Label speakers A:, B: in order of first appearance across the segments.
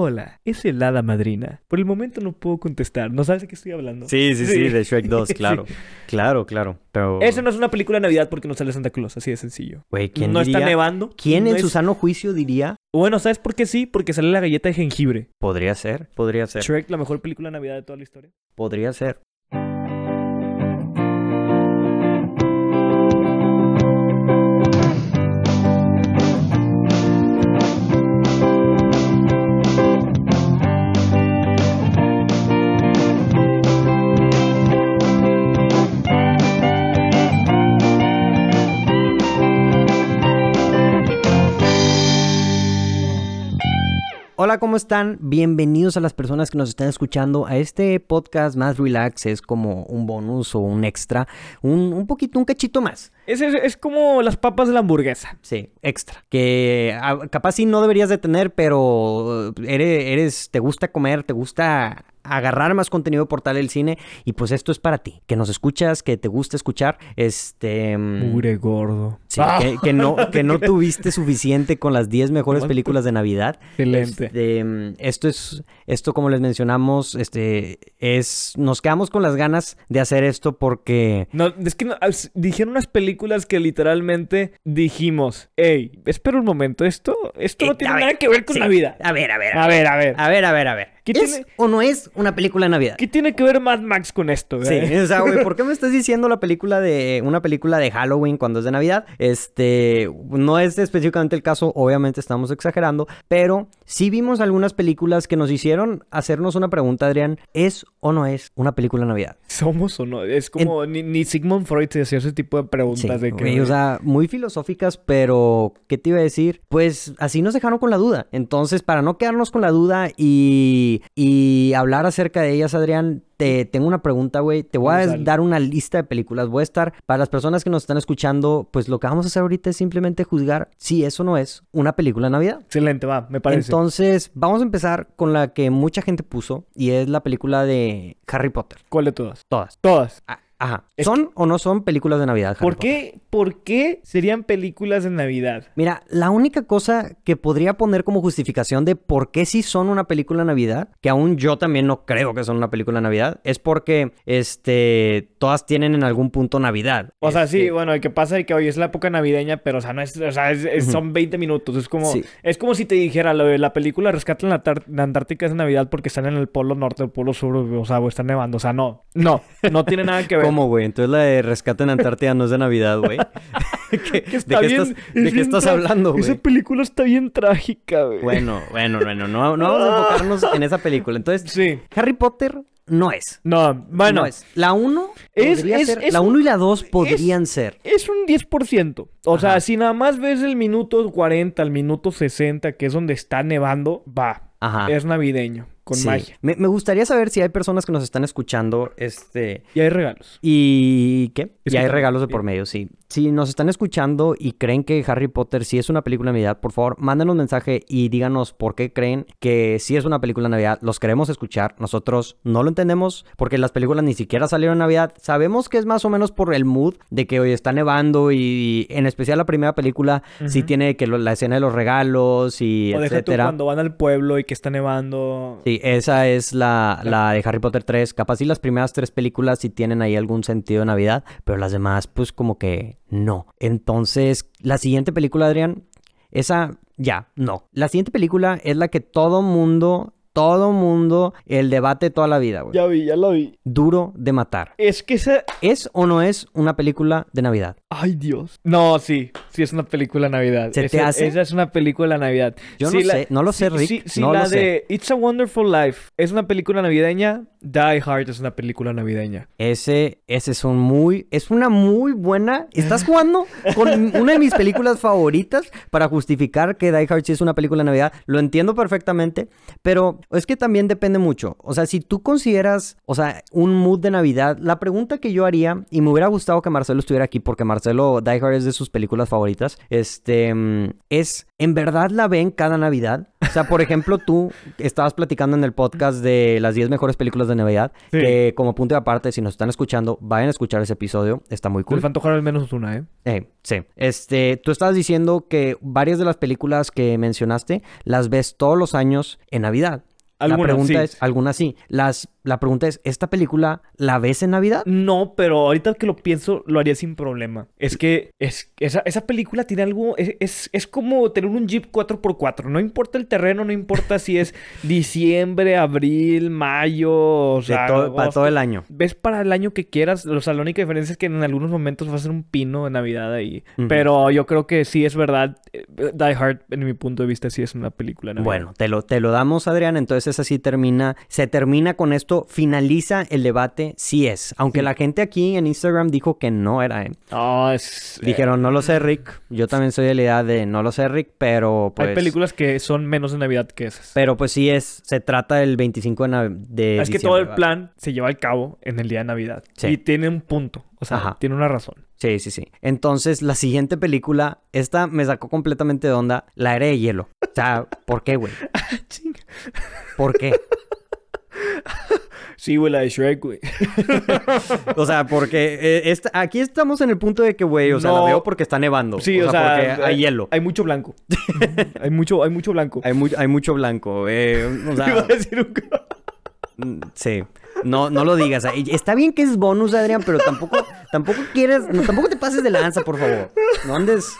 A: Hola, es el hada madrina. Por el momento no puedo contestar. ¿No sabes de qué estoy hablando?
B: Sí, sí, sí,
A: Sí.
B: de Shrek 2,
A: Sí.
B: claro. Claro, claro. Pero.
A: Eso no es una película de Navidad porque no sale Santa Claus, así de sencillo.
B: Güey, ¿quién
A: no
B: diría-
A: está nevando.
B: ¿Quién
A: no
B: en
A: es-
B: su sano juicio diría?
A: Bueno, ¿sabes por qué sí? Porque sale la galleta de jengibre.
B: Podría ser, podría ser.
A: Shrek, la mejor película de Navidad de toda la historia.
B: Podría ser. Hola, ¿cómo están? Bienvenidos a las personas que nos están escuchando a este podcast más relax. Es como un bonus o un extra. Un, un poquito, un cachito más.
A: Es, es, es como las papas de la hamburguesa.
B: Sí, extra. Que ah, capaz sí no deberías de tener, pero eh, eres, eres, te gusta comer, te gusta agarrar más contenido de Portal del Cine. Y pues esto es para ti. Que nos escuchas, que te gusta escuchar. Este... mm,
A: Mure gordo.
B: Sí,
A: Ah,
B: que, que no, que no tuviste suficiente con las 10 mejores películas de Navidad.
A: Excelente.
B: Este, mm, esto es, esto como les mencionamos, este, es, nos quedamos con las ganas de hacer esto porque,
A: No, es que no- as- dijeron unas películas que literalmente dijimos, hey, espera un momento, esto, esto
B: Eh,
A: no tiene
B: ver,
A: nada que ver con
B: sí.
A: Navidad.
B: a ver, a ver,
A: A ver, a ver.
B: a ver, a ver, a ver,
A: ¿Qué
B: ¿es
A: tiene-
B: o no es una película de Navidad?
A: ¿Qué tiene que ver Mad Max con esto?
B: Sí, o sea, güey, ¿por qué me estás diciendo la película de una película de Halloween cuando es de Navidad? Este, no es específicamente el caso, obviamente estamos exagerando, pero sí vimos algunas películas que nos hicieron hacernos una pregunta, Adrián, ¿es o no es una película de Navidad?
A: ¿Somos o no? Es como ni, ni Sigmund Freud se hacía ese tipo de preguntas
B: Sí,
A: de que...
B: güey, o sea, muy filosóficas, pero ¿qué te iba a decir? Pues así nos dejaron con la duda. Entonces, para no quedarnos con la duda y, y hablar acerca de ellas, Adrián, te tengo una pregunta, güey. Te voy a dar una lista de películas. Voy a estar, para las personas que nos están escuchando, pues lo que vamos a hacer ahorita es simplemente juzgar si eso no es una película de Navidad.
A: Excelente, va, me parece.
B: Entonces, vamos a empezar con la que mucha gente puso y es la película de Harry Potter.
A: ¿Cuál de todas?
B: Todas.
A: Todas.
B: Ah, Ajá. ¿Son o no son películas de Navidad? Harry
A: ¿Por
B: Potter?
A: qué, ¿Por qué serían películas de Navidad?
B: Mira, la única cosa que podría poner como justificación de por qué sí son una película de Navidad, que aún yo también no creo que son una película de Navidad, es porque este todas tienen en algún punto Navidad.
A: O sea, sí,
B: Este,
A: bueno, el que pasa es que hoy es la época navideña, pero, o sea, no es, o sea, es- es-
B: Ujú.
A: son 20 minutos. Es como,
B: Sí.
A: es como si te dijera, lo de la película Rescate en la Antártica es de Navidad porque están en el polo norte, el polo sur, o sea, o están nevando. O sea, no, no, no tiene nada que ver.
B: ¿Cómo, güey? Entonces la de Rescate en Antártida no es de Navidad, güey. ¿Qué-
A: Que
B: ¿De qué
A: bien-
B: estás,
A: es
B: de qué
A: bien
B: estás
A: tra-
B: hablando,
A: Esa
B: güey?
A: película está bien trágica, güey.
B: Bueno, bueno, bueno, no, no vamos a enfocarnos en esa película. Entonces,
A: Sí.
B: Harry Potter no es.
A: No, bueno,
B: no es. La 1
A: Es- es-
B: la
A: un-
B: 1 y la 2 podrían ser.
A: Es un 10%. O sea, si nada más ves el minuto 40 al minuto 60, que es donde está nevando, va.
B: Ajá.
A: Es navideño, con
B: Sí.
A: magia.
B: Me, me gustaría saber si hay personas que nos están escuchando, este,
A: Y hay regalos.
B: y ¿qué? Y hay regalos de por medio, sí. Si nos están escuchando y creen que Harry Potter sí es una película de Navidad, por favor, mándenos un mensaje y díganos por qué creen que sí es una película de Navidad. Los queremos escuchar. Nosotros no lo entendemos porque las películas ni siquiera salieron en Navidad. Sabemos que es más o menos por el mood de que hoy está nevando y, en especial la primera película sí tiene que lo- la escena de los regalos y
A: O deja tú
B: etcétera.
A: cuando van al pueblo y que está nevando.
B: Sí, esa es la, la de Harry Potter 3. Capaz sí las primeras tres películas sí tienen ahí algún sentido de Navidad, pero las demás pues como que no. Entonces, la siguiente película, Adrián, esa ya, no. La siguiente película es la que todo mundo, todo mundo, el debate toda la vida, güey.
A: Ya vi, ya lo vi.
B: Duro de matar.
A: Es que esa...
B: ¿Es o no es una película de Navidad?
A: Ay, Dios. No, sí. Sí es una película de Navidad.
B: ¿Se te
A: esa,
B: hace?
A: Esa es una película de Navidad.
B: Yo no sé, no lo sé, Rick,
A: Sí, sí,
B: no
A: la
B: lo sé.
A: de It's a Wonderful Life es una película navideña. Die Hard es una película navideña.
B: Ese, ese es un muy, es una muy buena. Estás jugando con una de mis películas favoritas para justificar que Die Hard sí es una película de Navidad. Lo entiendo perfectamente, pero es que también depende mucho. O sea, si tú consideras, o sea, un mood de Navidad, la pregunta que yo haría, y me hubiera gustado que Marcelo estuviera aquí porque Marcelo Die Hard es de sus películas favoritas, este, mm, es ¿En verdad la ven cada Navidad? O sea, por ejemplo, tú estabas platicando en el podcast de las 10 mejores películas de Navidad,
A: Sí.
B: que como punto de aparte, si nos están escuchando, vayan a escuchar ese episodio, está muy
A: Les
B: cool.
A: va a antojar al menos una, ¿eh?
B: Eh, sí. Este, tú estabas diciendo que varias de las películas que mencionaste las ves todos los años en Navidad.
A: Algunas,
B: la pregunta
A: sí.
B: es, algunas sí. Las, la pregunta es, ¿esta película la ves en Navidad?
A: No, pero ahorita que lo pienso, lo haría sin problema. Es que es, esa, esa película tiene algo. Es, es, es como tener un Jeep 4x4. No importa el terreno, no importa si es diciembre, abril, mayo. O sea,
B: todo- para todo el año.
A: Ves para el año que quieras. O sea, la única diferencia es que en algunos momentos va a ser un pino de Navidad ahí. Pero yo creo que sí es verdad. eh, Die Hard, en mi punto de vista, sí es una película Navidad.
B: Bueno, te lo, te lo damos, Adrián. Entonces así termina, se termina con esto, finaliza el debate, sí es. Aunque
A: Sí.
B: la gente aquí en Instagram dijo que no era, ¿eh?
A: No, es.
B: Dijeron, no lo sé, Rick. Yo también soy de la idea de no lo sé, Rick, pero pues...
A: Hay películas que son menos de Navidad que esas.
B: Pero pues sí es, se trata el 25 de, Nav- de
A: Es que todo el plan se lleva a cabo en el día de Navidad.
B: Sí.
A: Y tiene un punto. O sea,
B: Ajá.
A: tiene una razón.
B: Sí, sí, sí. Entonces, la siguiente película, esta me sacó completamente de onda, La Era de Hielo. O sea, ¿por qué, güey?
A: Chinga.
B: ¿Por qué?
A: Sí, güey, la de Shrek, güey.
B: O sea, porque eh, esta- aquí estamos en el punto de que, güey, o sea, la veo porque está nevando.
A: Sí, o sea,
B: porque hay hielo.
A: Hay mucho blanco. hay mucho, hay mucho blanco.
B: Hay, mu- hay mucho blanco. eh, o sea,
A: Iba a decir un...
B: mm, sí. No, no lo digas. Está bien que es bonus, Adrián, pero tampoco, tampoco quieres, no, tampoco te pases de lanza, por favor. No andes.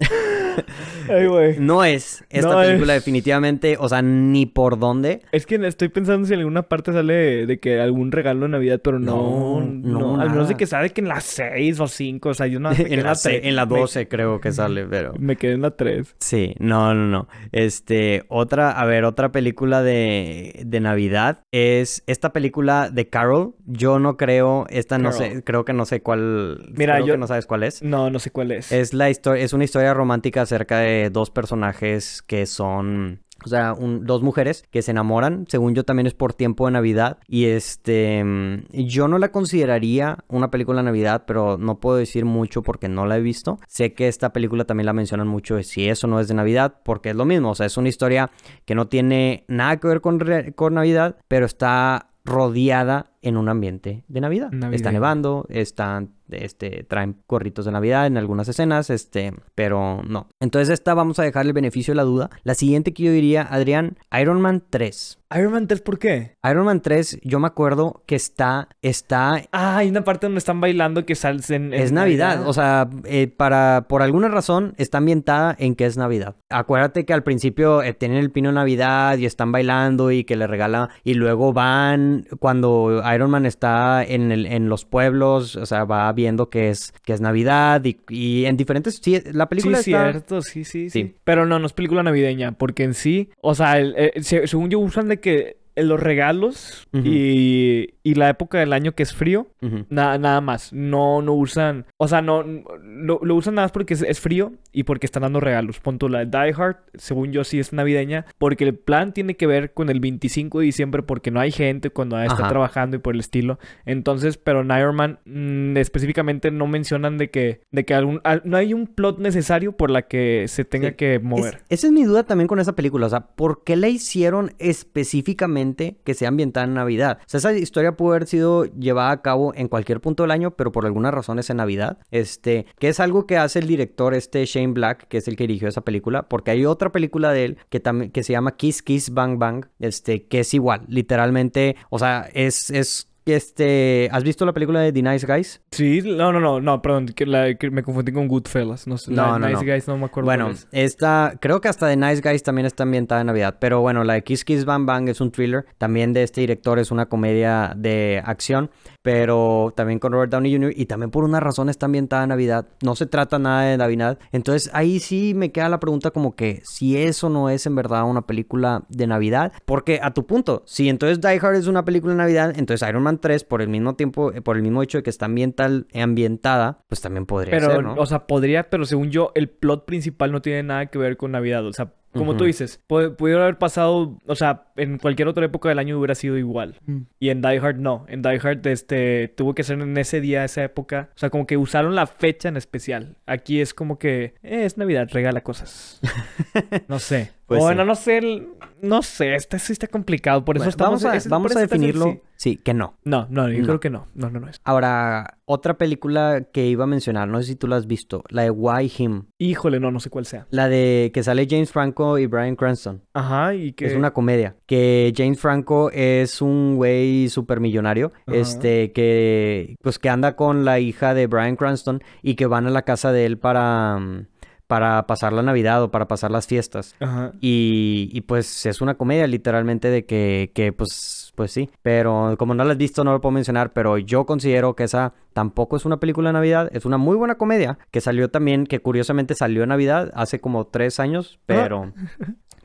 A: Ay, güey.
B: No es esta
A: No
B: película
A: es.
B: definitivamente, o sea, ni por dónde.
A: Es que estoy pensando si en alguna parte sale de, que algún regalo de Navidad, pero no,
B: No,
A: no, al menos de que sale que en las 6 o 5, o sea, yo no
B: en, la, en la
A: Me-
B: 12 creo que sale, pero...
A: Me, quedé en la 3.
B: Sí, no, no, no. Este, otra, a ver, otra película de, de Navidad es esta película de Carol. Yo no creo, esta no sé, creo que no sé cuál.
A: Mira,
B: creo
A: yo-
B: que no sabes cuál es.
A: No, no sé cuál es.
B: Es la historia, es una historia romántica acerca de dos personajes que son, o sea, un- dos mujeres que se enamoran. Según yo también es por tiempo de Navidad y este, mm, yo no la consideraría una película de Navidad, pero no puedo decir mucho porque no la he visto. Sé que esta película también la mencionan mucho de si eso no es de Navidad, porque es lo mismo, o sea, es una historia que no tiene nada que ver con, con Navidad, pero está rodeada en un ambiente de Navidad. Está
A: Navideño.
B: nevando, están, este, traen gorritos de Navidad en algunas escenas, este, pero no. Entonces esta vamos a dejarle el beneficio de la duda. La siguiente que yo diría, Adrián, Iron Man 3.
A: Iron Man 3, ¿por qué?
B: Iron Man 3, yo me acuerdo que está, está
A: Ah, hay una parte donde están bailando que salen en,
B: Es Navidad, o sea, eh, para, por alguna razón está ambientada en que es Navidad. Acuérdate que al principio eh, tienen el pino de Navidad y están bailando y que le regala y luego van cuando Iron Man está en, el- en los pueblos, o sea, va viendo que es, que es Navidad y, y en diferentes... Sí, la
A: Sí,
B: película está...
A: cierto, sí, sí,
B: Sí.
A: sí, Pero no, no es película navideña, porque en sí, o sea, el- el- se- según yo usan de que los regalos y, y la época del año que es frío, na- nada más. No, no usan, o sea, no, lo, lo usan nada más porque es, es frío y porque están dando regalos. Punto la de Die Hard, según yo sí es navideña, porque el plan tiene que ver con el 25 de diciembre porque no hay gente cuando está trabajando y por el estilo. Entonces, pero en Iron Man mm, específicamente no mencionan de que, de que algún, al- no hay un plot necesario por la que se tenga
B: Sí.
A: que
B: Es-
A: mover.
B: esa es mi duda también con esa película. O sea, ¿por qué la hicieron específicamente que sea ambientada en Navidad? O sea, esa historia pudo haber sido llevada a cabo en cualquier punto del año, pero por alguna razón es en Navidad. Este, que es algo que hace el director, este Shane Black, que es el que dirigió esa película, porque hay otra película de él que también que se llama Kiss Kiss Bang Bang, este, que es igual, literalmente, o sea, es, es este, ¿has visto la película de The Nice Guys?
A: Sí, no, no, no, no, perdón, que, la- que me confundí con Goodfellas. No sé,
B: No, no,
A: Nice
B: no.
A: Guys no me acuerdo.
B: Bueno,
A: es.
B: esta, creo que hasta The Nice Guys también está ambientada en Navidad. Pero bueno, la de Kiss Kiss Bang Bang es un thriller. También de este director es una comedia de acción. Pero también con Robert Downey Jr. Y también por una razón está ambientada en Navidad. No se trata nada de Navidad. Entonces ahí sí me queda la pregunta como que si eso no es en verdad una película de Navidad. Porque a tu punto, si entonces Die Hard es una película de Navidad, entonces Iron Man 3 por el mismo tiempo, eh, por el mismo hecho de que está ambiental, ambientada, pues también podría
A: Pero,
B: ser, ¿no?
A: o sea, podría, pero según yo, el plot principal no tiene nada que ver con Navidad. O sea, Como tú dices, pu- pudieron haber pasado, o sea, en cualquier otra época del año hubiera sido igual.
B: Mm.
A: Y en Die Hard no. En Die Hard este, tuvo que ser en ese día, esa época. O sea, como que usaron la fecha en especial. Aquí es como que eh, es Navidad, regala cosas. no sé.
B: Pues
A: bueno,
B: sí.
A: no sé. el- No sé, este sí está complicado. Por eso
B: Bueno,
A: estamos...
B: vamos a, vamos a definirlo.
A: sí.
B: Sí, que no.
A: No, no, yo
B: No.
A: creo que no. No, no, no es.
B: Ahora, otra película que iba a mencionar, no sé si tú la has visto, la de Why Him.
A: Híjole, no, no sé cuál sea.
B: La de que sale James Franco y Brian Cranston.
A: Ajá, y que...
B: Es una comedia. Que James Franco es un güey supermillonario.
A: Ajá.
B: Este, que pues que anda con la hija de Brian Cranston y que van a la casa de él para, mm, para pasar la Navidad o para pasar las fiestas.
A: Ajá.
B: Y, y, pues es una comedia literalmente de que, que pues, pues sí. Pero como no la has visto no lo puedo mencionar, pero yo considero que esa tampoco es una película de Navidad. Es una muy buena comedia que salió también, que curiosamente salió en Navidad hace como tres años, pero,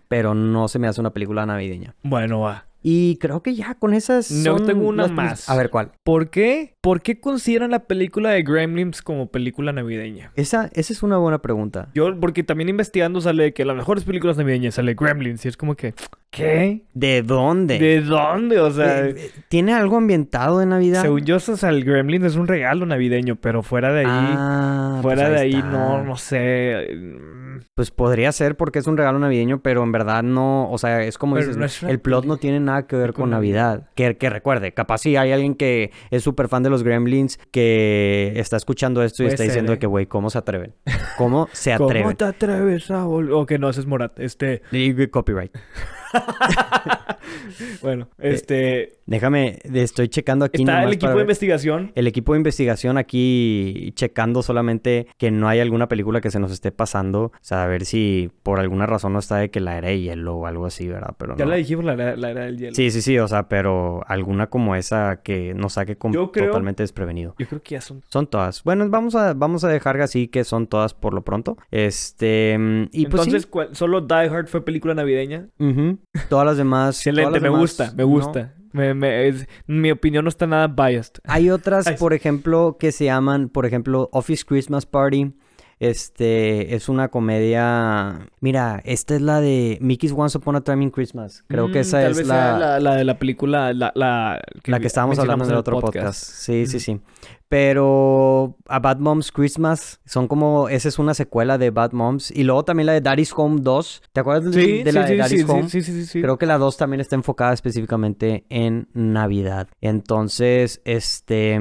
B: pero no se me hace una película navideña.
A: Bueno, va.
B: Y creo que ya con esas.
A: No,
B: son
A: tengo una más.
B: A ver, ¿cuál?
A: ¿Por qué? ¿Por qué consideran la película de Gremlins como película navideña?
B: Esa, esa es una buena pregunta.
A: Yo, porque también investigando sale que las mejores películas navideñas sale Gremlins y es como que, ¿qué?
B: ¿De dónde?
A: ¿De dónde? O sea,
B: Eh, eh, ¿Tiene algo ambientado de Navidad?
A: según yo, o sea, el Gremlins es un regalo navideño, pero fuera de ahí,
B: Ah,
A: fuera
B: pues
A: de
B: ahí
A: ahí,
B: está.
A: no, no sé.
B: Pues podría ser porque es un regalo navideño, pero en verdad no, o sea, es como dices,
A: no es una
B: el plot no tiene nada que ver
A: con
B: Navidad. Que, que recuerde, capaz si hay alguien que es súper fan de los Gremlins que está escuchando esto y
A: Puede
B: está
A: ser,
B: diciendo
A: ¿eh?
B: que, güey, ¿cómo se atreven? ¿Cómo se
A: ¿Cómo
B: atreven?
A: te atreves a vol- O que no, ese es Morat. Este,
B: Y copyright.
A: bueno, este...
B: Déjame, estoy checando aquí
A: Está el equipo de investigación.
B: El equipo de investigación aquí checando solamente que no hay alguna película que se nos esté pasando. O sea, a ver si por alguna razón no está de que la era de hielo o algo así, ¿verdad? Pero
A: Ya
B: no.
A: la dijimos, la, era- la era del hielo.
B: Sí, sí, sí, o sea, pero alguna como esa que nos saque
A: creo-
B: totalmente desprevenido.
A: Yo creo que ya son
B: Son todas. Bueno, vamos a, vamos a dejar así que son todas por lo pronto. Este, y pues
A: Entonces,
B: sí.
A: ¿cuál- ¿solo Die Hard fue película navideña?
B: Todas las demás.
A: Excelente,
B: las
A: me
B: demás,
A: gusta, me
B: no.
A: gusta. Me- me- es- mi opinión no está nada biased.
B: Hay otras, por ejemplo, que se llaman, por ejemplo, Office Christmas Party. Este es una comedia. Mira, esta es la de Mickey's Once Upon a Time in Christmas. Creo que
A: Mm,
B: esa
A: tal
B: es
A: vez
B: la,
A: sea la, la de la película, la, la,
B: la que estábamos hablando en el otro podcast. Sí, sí, sí. Pero a Bad Moms Christmas son como. Esa es una secuela de Bad Moms. Y luego también la de Daddy's Home 2. ¿Te acuerdas de,
A: Sí,
B: de
A: sí,
B: la de Daddy's Home?
A: sí, sí, sí, sí.
B: Creo que la 2 también está enfocada específicamente en Navidad. Entonces, este.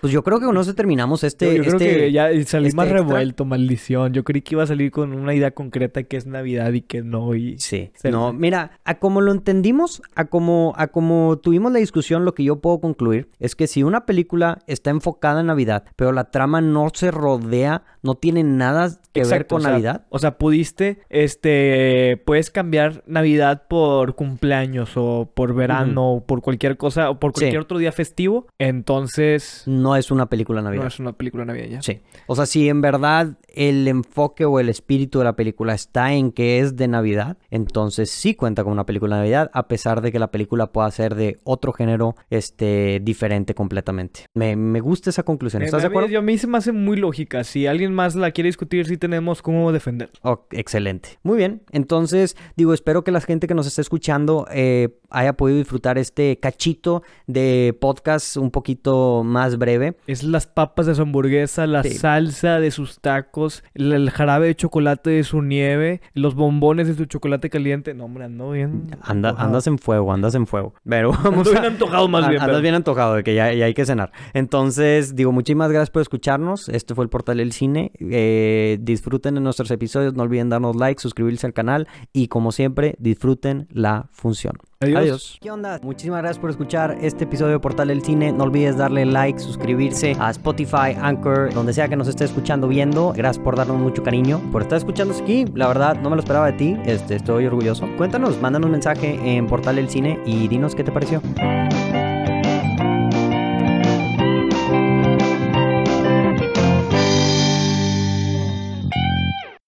B: Pues yo creo que con eso terminamos este.
A: yo, yo creo
B: este-
A: que ya salí
B: este
A: más
B: extra.
A: revuelto, maldición. Yo creí que iba a salir con una idea concreta que es Navidad y que no. Y...
B: Sí,
A: Se-
B: no, mira, a como lo entendimos, a como, a como tuvimos la discusión, lo que yo puedo concluir es que si una película está enfocada en Navidad, pero la trama no se rodea, no tiene nada que ver
A: Exacto,
B: con
A: o sea,
B: Navidad,
A: O sea, pudiste, este, puedes cambiar Navidad por cumpleaños o por verano o por cualquier cosa o por
B: Sí.
A: cualquier otro día festivo. Entonces,
B: no es una película navideña.
A: no es una película navideña.
B: Sí. O sea, si en verdad el enfoque o el espíritu de la película está en que es de Navidad, entonces sí cuenta con una película de Navidad, a pesar de que la película pueda ser de otro género este, diferente completamente. Me, me gusta esa conclusión.
A: Eh,
B: ¿Estás de acuerdo?
A: yo- A mí se me hace muy lógica. Si alguien más la quiere discutir, sí tenemos cómo defender.
B: Oh, excelente. Muy bien. Entonces, digo, espero que la gente que nos está escuchando eh, haya podido disfrutar este cachito de podcast un poquito más breve.
A: Es las papas de su hamburguesa, la
B: Sí.
A: salsa de sus tacos, el, el jarabe de chocolate de su nieve, los bombones de su chocolate caliente. No, hombre, ando bien.
B: Anda, andas en fuego, andas en fuego. Pero vamos
A: Ando
B: a...
A: bien antojado más bien.
B: Andas
A: pero-
B: bien antojado de que ya, ya hay que cenar. Entonces, digo, muchísimas gracias por escucharnos. Este fue el Portal del Cine. Eh, disfruten de nuestros episodios. No olviden darnos like, suscribirse al canal. Y como siempre, disfruten la función.
A: Adiós.
B: ¿Qué onda? Muchísimas gracias por escuchar este episodio de Portal del Cine. No olvides darle like, suscribirse a Spotify, Anchor, donde sea que nos esté escuchando, viendo. Gracias por darnos mucho cariño, por estar escuchándonos aquí. La verdad, no me lo esperaba de ti. Este, estoy orgulloso. Cuéntanos, mándanos un mensaje en Portal del Cine y dinos qué te pareció.